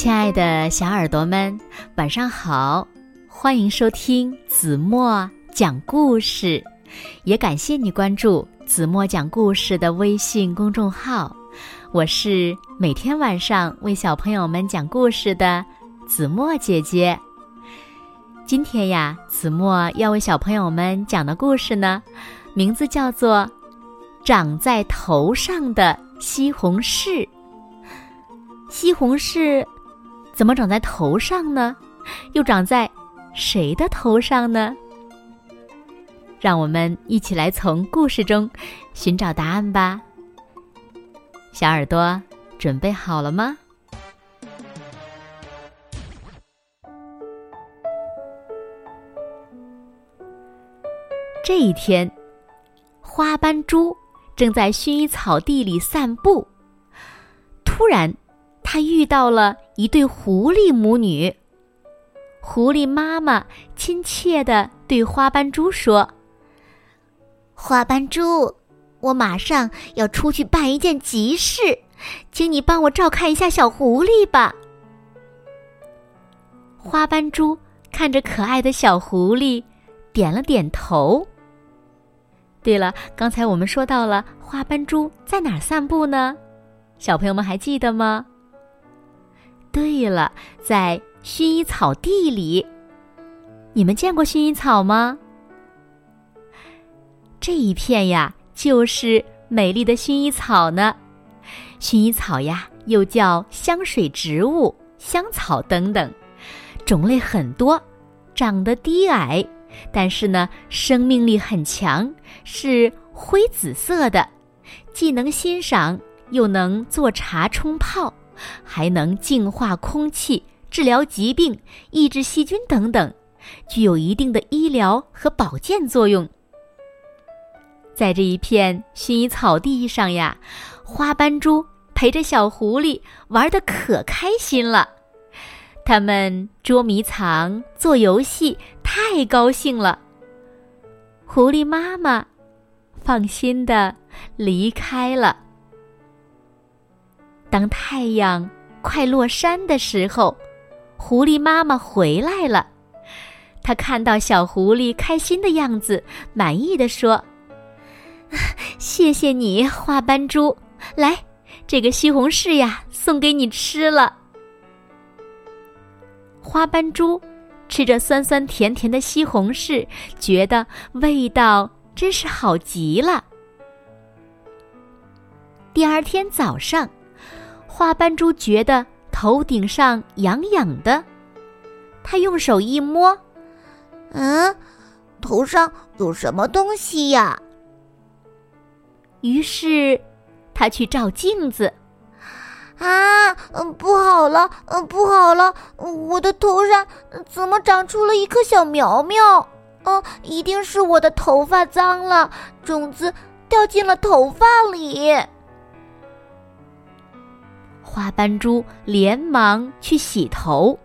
亲爱的小耳朵们，晚上好！欢迎收听子墨讲故事，也感谢你关注子墨讲故事的微信公众号。我是每天晚上为小朋友们讲故事的子墨姐姐。今天呀，子墨要为小朋友们讲的故事呢，名字叫做《长在头上的西红柿》。西红柿。怎么长在头上呢？又长在谁的头上呢？让我们一起来从故事中寻找答案吧。小耳朵准备好了吗？这一天，花斑猪正在薰衣草地里散步，突然。他遇到了一对狐狸母女。狐狸妈妈亲切的对花斑猪说：“花斑猪，我马上要出去办一件急事，请你帮我照看一下小狐狸吧。”花斑猪看着可爱的小狐狸，点了点头。对了，刚才我们说到了花斑猪在哪儿散步呢？小朋友们还记得吗？对了，在薰衣草地里，你们见过薰衣草吗？这一片呀，就是美丽的薰衣草呢。薰衣草呀，又叫香水植物、香草等等，种类很多，长得低矮，但是呢，生命力很强，是灰紫色的，既能欣赏，又能做茶冲泡。还能净化空气、治疗疾病、抑制细菌等等，具有一定的医疗和保健作用。在这一片薰衣草地上呀，花斑猪陪着小狐狸玩的可开心了。他们捉迷藏、做游戏，太高兴了。狐狸妈妈放心的离开了。当太阳快落山的时候，狐狸妈妈回来了。她看到小狐狸开心的样子，满意的说：“谢谢你，花斑猪。来，这个西红柿呀，送给你吃了。”花斑猪吃着酸酸甜甜的西红柿，觉得味道真是好极了。第二天早上。花斑猪觉得头顶上痒痒的，他用手一摸，嗯，头上有什么东西呀？于是，他去照镜子，啊，嗯，不好了，嗯，不好了，我的头上怎么长出了一颗小苗苗？嗯，一定是我的头发脏了，种子掉进了头发里。花斑猪连忙去洗头，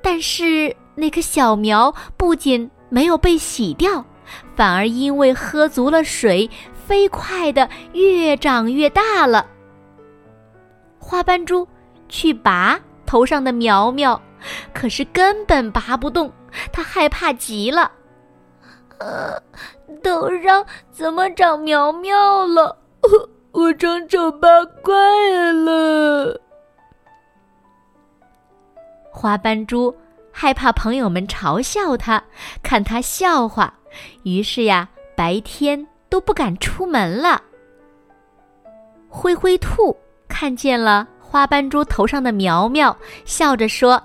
但是那棵小苗不仅没有被洗掉，反而因为喝足了水，飞快的越长越大了。花斑猪去拔头上的苗苗，可是根本拔不动，它害怕极了。呃，头上怎么长苗苗了？我长丑八怪了。花斑猪害怕朋友们嘲笑他，看他笑话，于是呀，白天都不敢出门了。灰灰兔看见了花斑猪头上的苗苗，笑着说：“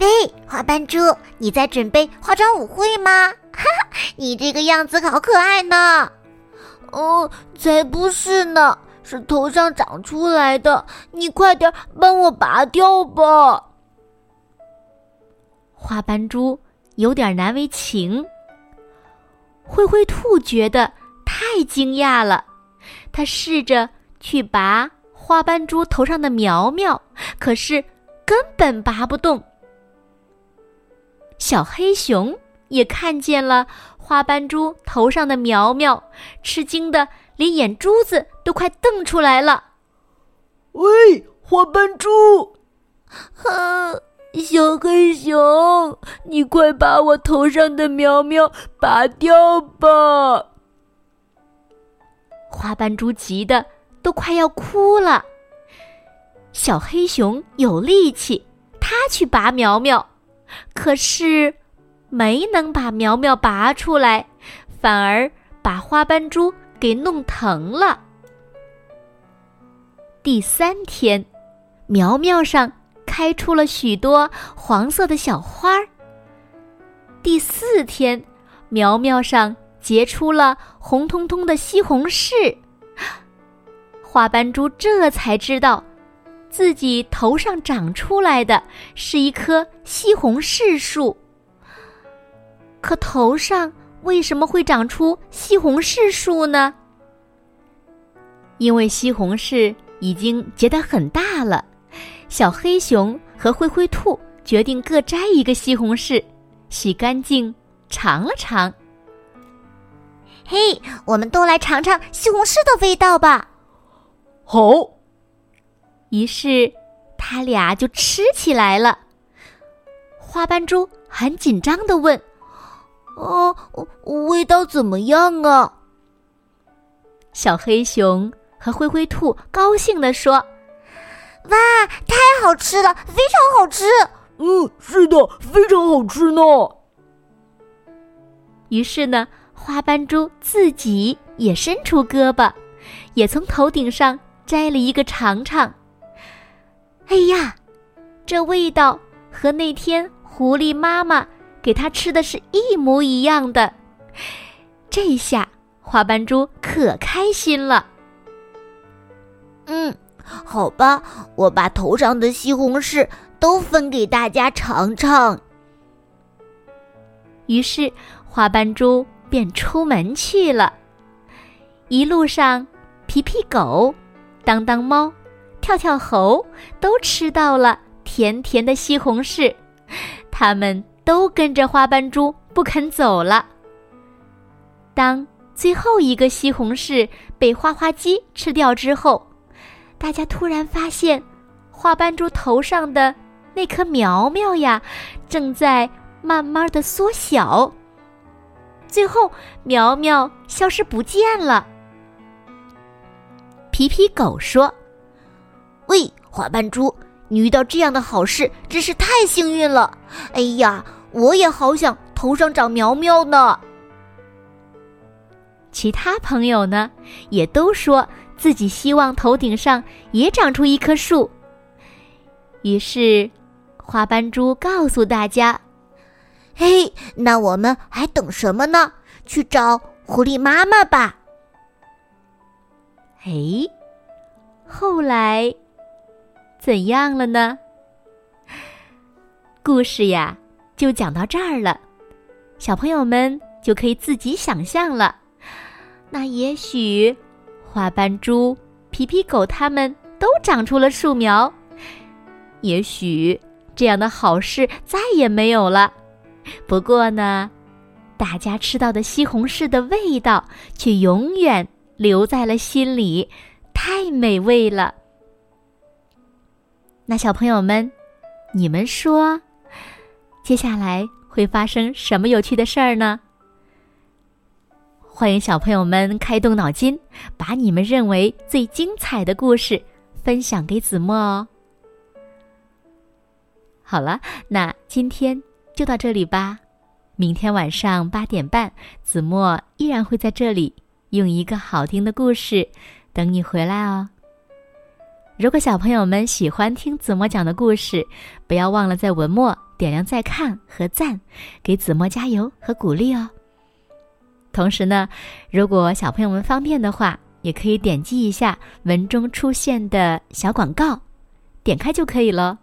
喂，花斑猪，你在准备化妆舞会吗？哈哈，你这个样子好可爱呢。”哦，才不是呢，是头上长出来的。你快点帮我拔掉吧。花斑猪有点难为情。灰灰兔觉得太惊讶了，他试着去拔花斑猪头上的苗苗，可是根本拔不动。小黑熊也看见了。花斑猪头上的苗苗，吃惊的连眼珠子都快瞪出来了。喂，花斑猪，哼，小黑熊，你快把我头上的苗苗拔掉吧！花斑猪急得都快要哭了。小黑熊有力气，它去拔苗苗，可是没能把苗苗拔出来，反而把花斑猪给弄疼了。第三天，苗苗上开出了许多黄色的小花儿。第四天，苗苗上结出了红彤彤的西红柿。花斑猪这才知道，自己头上长出来的是一棵西红柿树。可头上为什么会长出西红柿树呢？因为西红柿。已经结得很大了，小黑熊和灰灰兔决定各摘一个西红柿，洗干净尝了尝。嘿，我们都来尝尝西红柿的味道吧！好。于是，他俩就吃起来了。花斑猪很紧张的问：“哦，味道怎么样啊？”小黑熊。和灰灰兔高兴地说：“哇，太好吃了，非常好吃！嗯，是的，非常好吃呢。”于是呢，花斑猪自己也伸出胳膊，也从头顶上摘了一个尝尝。哎呀，这味道和那天狐狸妈妈给它吃的是一模一样的。这下花斑猪可开心了。嗯，好吧，我把头上的西红柿都分给大家尝尝。于是，花斑猪便出门去了。一路上，皮皮狗、当当猫、跳跳猴都吃到了甜甜的西红柿，他们都跟着花斑猪不肯走了。当最后一个西红柿被花花鸡吃掉之后，大家突然发现，花斑猪头上的那颗苗苗呀，正在慢慢的缩小。最后，苗苗消失不见了。皮皮狗说：“喂，花斑猪，你遇到这样的好事真是太幸运了！哎呀，我也好想头上长苗苗呢。”其他朋友呢，也都说。自己希望头顶上也长出一棵树。于是，花斑猪告诉大家：“嘿，那我们还等什么呢？去找狐狸妈妈吧。”哎，后来怎样了呢？故事呀，就讲到这儿了。小朋友们就可以自己想象了。那也许。花斑猪、皮皮狗，它们都长出了树苗。也许这样的好事再也没有了。不过呢，大家吃到的西红柿的味道却永远留在了心里，太美味了。那小朋友们，你们说，接下来会发生什么有趣的事儿呢？欢迎小朋友们开动脑筋，把你们认为最精彩的故事分享给子墨哦。好了，那今天就到这里吧。明天晚上八点半，子墨依然会在这里用一个好听的故事等你回来哦。如果小朋友们喜欢听子墨讲的故事，不要忘了在文末点亮再看和赞，给子墨加油和鼓励哦。同时呢，如果小朋友们方便的话，也可以点击一下文中出现的小广告，点开就可以了。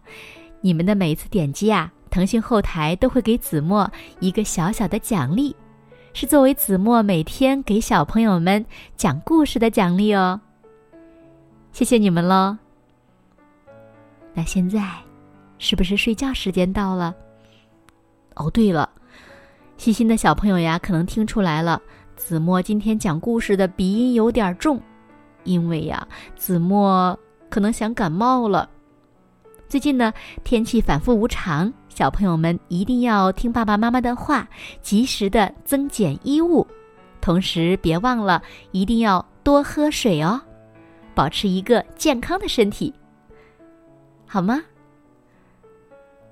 你们的每一次点击啊，腾讯后台都会给子墨一个小小的奖励，是作为子墨每天给小朋友们讲故事的奖励哦。谢谢你们喽。那现在，是不是睡觉时间到了？哦，对了。细心的小朋友呀，可能听出来了，子墨今天讲故事的鼻音有点重，因为呀，子墨可能想感冒了。最近呢，天气反复无常，小朋友们一定要听爸爸妈妈的话，及时的增减衣物，同时别忘了一定要多喝水哦，保持一个健康的身体，好吗？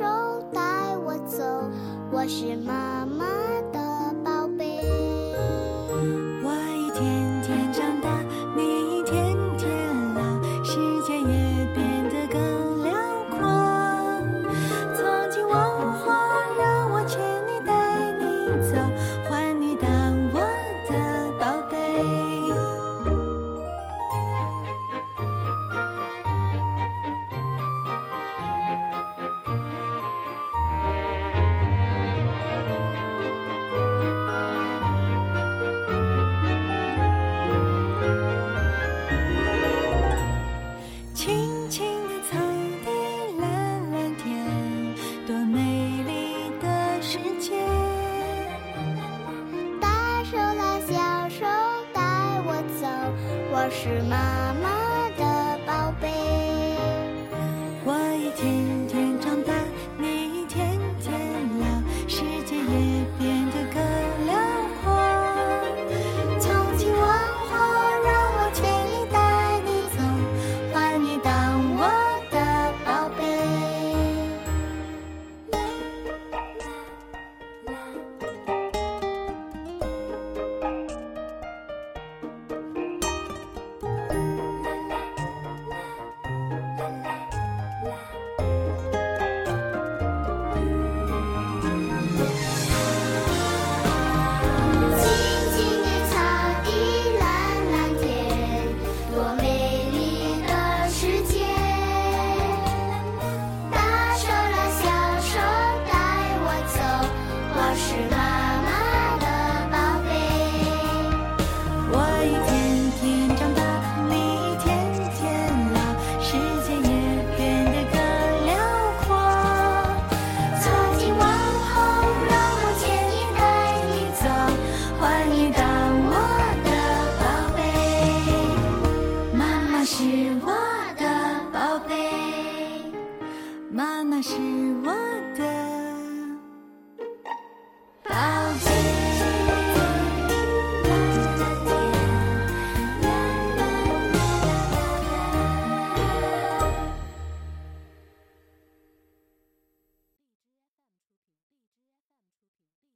手带我走我是妈妈。我是妈妈。